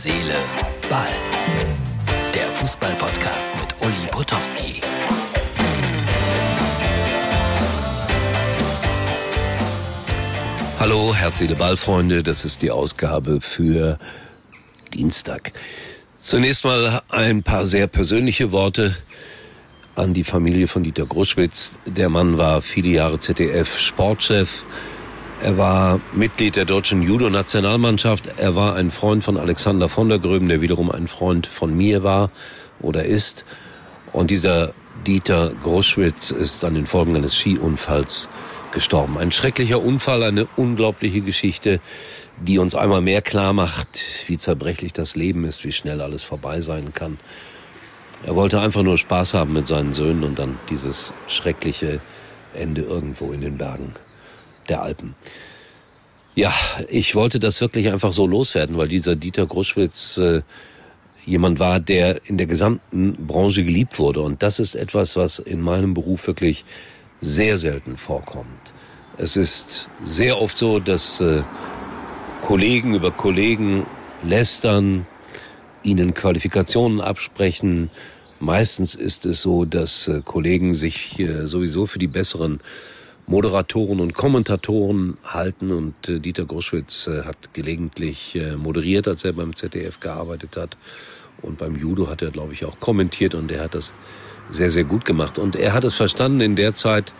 Seele, Ball. Der Fußball-Podcast mit Uli Potowski. Hallo, Herz, Seele, Ball, Freunde. Das ist die Ausgabe für Dienstag. Zunächst mal ein paar sehr persönliche Worte an die Familie von Dieter Gruschwitz. Der Mann war viele Jahre ZDF-Sportchef. Er war Mitglied der deutschen Judo-Nationalmannschaft. Er war ein Freund von Alexander von der Gröben, der wiederum ein Freund von mir war oder ist. Und dieser Dieter Gruschwitz ist an den Folgen eines Skiunfalls gestorben. Ein schrecklicher Unfall, eine unglaubliche Geschichte, die uns einmal mehr klar macht, wie zerbrechlich das Leben ist, wie schnell alles vorbei sein kann. Er wollte einfach nur Spaß haben mit seinen Söhnen und dann dieses schreckliche Ende irgendwo in den Bergen der Alpen. Ja, ich wollte das wirklich einfach so loswerden, weil dieser Dieter Gruschwitz äh, jemand war, der in der gesamten Branche geliebt wurde. Und das ist etwas, was in meinem Beruf wirklich sehr selten vorkommt. Es ist sehr oft so, dass äh, Kollegen über Kollegen lästern, ihnen Qualifikationen absprechen. Meistens ist es so, dass äh, Kollegen sich äh, sowieso für die besseren Moderatoren und Kommentatoren halten und äh, Dieter Gruschwitz äh, hat gelegentlich äh, moderiert, als er beim ZDF gearbeitet hat und beim Judo hat er, glaube ich, auch kommentiert und er hat das sehr, sehr gut gemacht und er hat es verstanden in der Zeit,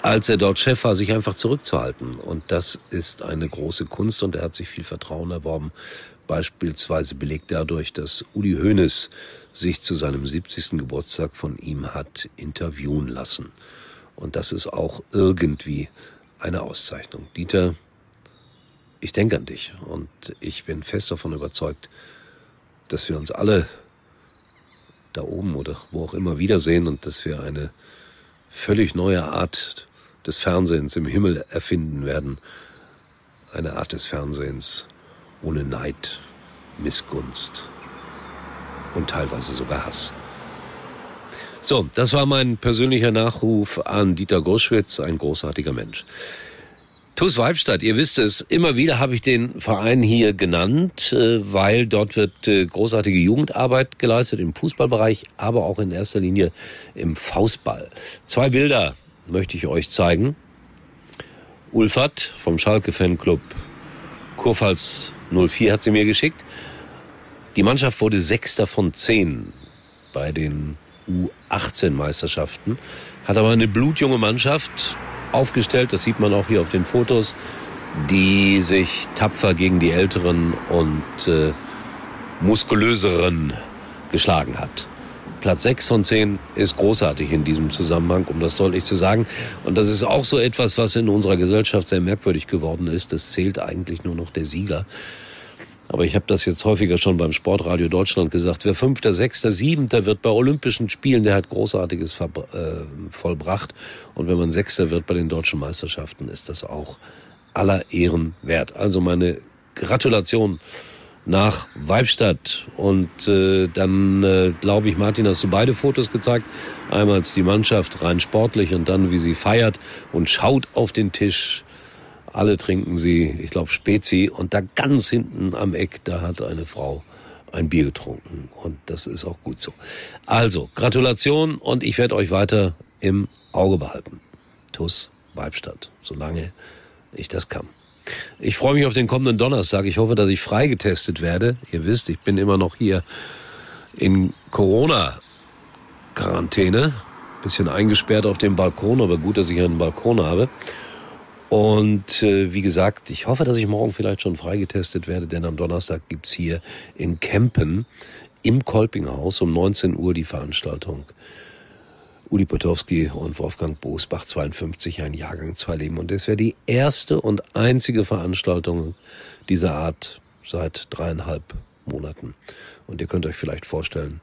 als er dort Chef war, sich einfach zurückzuhalten und das ist eine große Kunst und er hat sich viel Vertrauen erworben, beispielsweise belegt dadurch, dass Uli Hoeneß sich zu seinem 70. Geburtstag von ihm hat interviewen lassen. Und das ist auch irgendwie eine Auszeichnung. Dieter, ich denke an dich und ich bin fest davon überzeugt, dass wir uns alle da oben oder wo auch immer wiedersehen und dass wir eine völlig neue Art des Fernsehens im Himmel erfinden werden. Eine Art des Fernsehens ohne Neid, Missgunst und teilweise sogar Hass. So, das war mein persönlicher Nachruf an Dieter Groschwitz, ein großartiger Mensch. TuS Weibstadt, ihr wisst es, immer wieder habe ich den Verein hier genannt, äh, weil dort wird äh, großartige Jugendarbeit geleistet im Fußballbereich, aber auch in erster Linie im Faustball. Zwei Bilder möchte ich euch zeigen. Ulfert vom Schalke Fanclub Kurpfalz 04 hat sie mir geschickt. Die Mannschaft wurde Sechster von zehn bei den U18-Meisterschaften. Hat aber eine blutjunge Mannschaft aufgestellt, das sieht man auch hier auf den Fotos, die sich tapfer gegen die älteren und äh, muskulöseren geschlagen hat. Platz 6 von 10 ist großartig in diesem Zusammenhang, um das deutlich zu sagen. Und das ist auch so etwas, was in unserer Gesellschaft sehr merkwürdig geworden ist. Es zählt eigentlich nur noch der Sieger. Aber ich habe das jetzt häufiger schon beim Sportradio Deutschland gesagt. Wer Fünfter, Sechster, Siebenter wird bei Olympischen Spielen, der hat Großartiges äh, vollbracht. Und wenn man Sechster wird bei den deutschen Meisterschaften, ist das auch aller Ehren wert. Also meine Gratulation nach Weibstadt. Und äh, dann äh, glaube ich, Martin, hast du beide Fotos gezeigt. Einmal die Mannschaft rein sportlich und dann, wie sie feiert und schaut auf den Tisch alle trinken sie, ich glaube, Spezi. Und da ganz hinten am Eck, da hat eine Frau ein Bier getrunken. Und das ist auch gut so. Also, Gratulation und ich werde euch weiter im Auge behalten. TUS Weibstadt, solange ich das kann. Ich freue mich auf den kommenden Donnerstag. Ich hoffe, dass ich freigetestet werde. Ihr wisst, ich bin immer noch hier in Corona-Quarantäne. Bisschen eingesperrt auf dem Balkon, aber gut, dass ich einen Balkon habe. Und äh, wie gesagt, ich hoffe, dass ich morgen vielleicht schon freigetestet werde, denn am Donnerstag gibt's hier in Kempen im Kolpinghaus um 19 Uhr die Veranstaltung. Uli Potowski und Wolfgang Bosbach 52, ein Jahrgang, zwei Leben. Und das wäre die erste und einzige Veranstaltung dieser Art seit dreieinhalb Monaten. Und ihr könnt euch vielleicht vorstellen,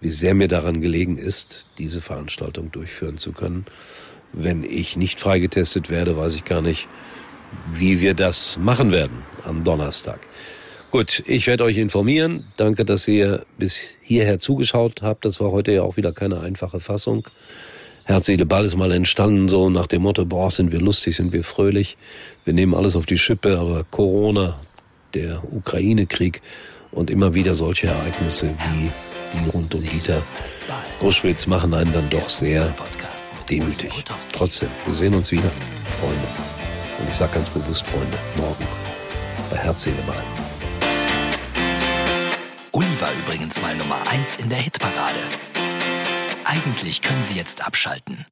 wie sehr mir daran gelegen ist, diese Veranstaltung durchführen zu können wenn ich nicht freigetestet werde, weiß ich gar nicht, wie wir das machen werden am Donnerstag. Gut, ich werde euch informieren. Danke, dass ihr bis hierher zugeschaut habt. Das war heute ja auch wieder keine einfache Fassung. Herz, Seele, Ball ist mal entstanden, so nach dem Motto, boah, sind wir lustig, sind wir fröhlich. Wir nehmen alles auf die Schippe, aber Corona, der Ukraine-Krieg Und immer wieder solche Ereignisse wie die rund um Dieter Gruschwitz machen einen dann doch sehr demütig. Trotzdem, wir sehen uns wieder, Freunde. Und ich sage ganz bewusst, Freunde, morgen bei Herz, Seele, Ball. Uli war übrigens mal Nummer 1 in der Hitparade. Eigentlich können Sie jetzt abschalten.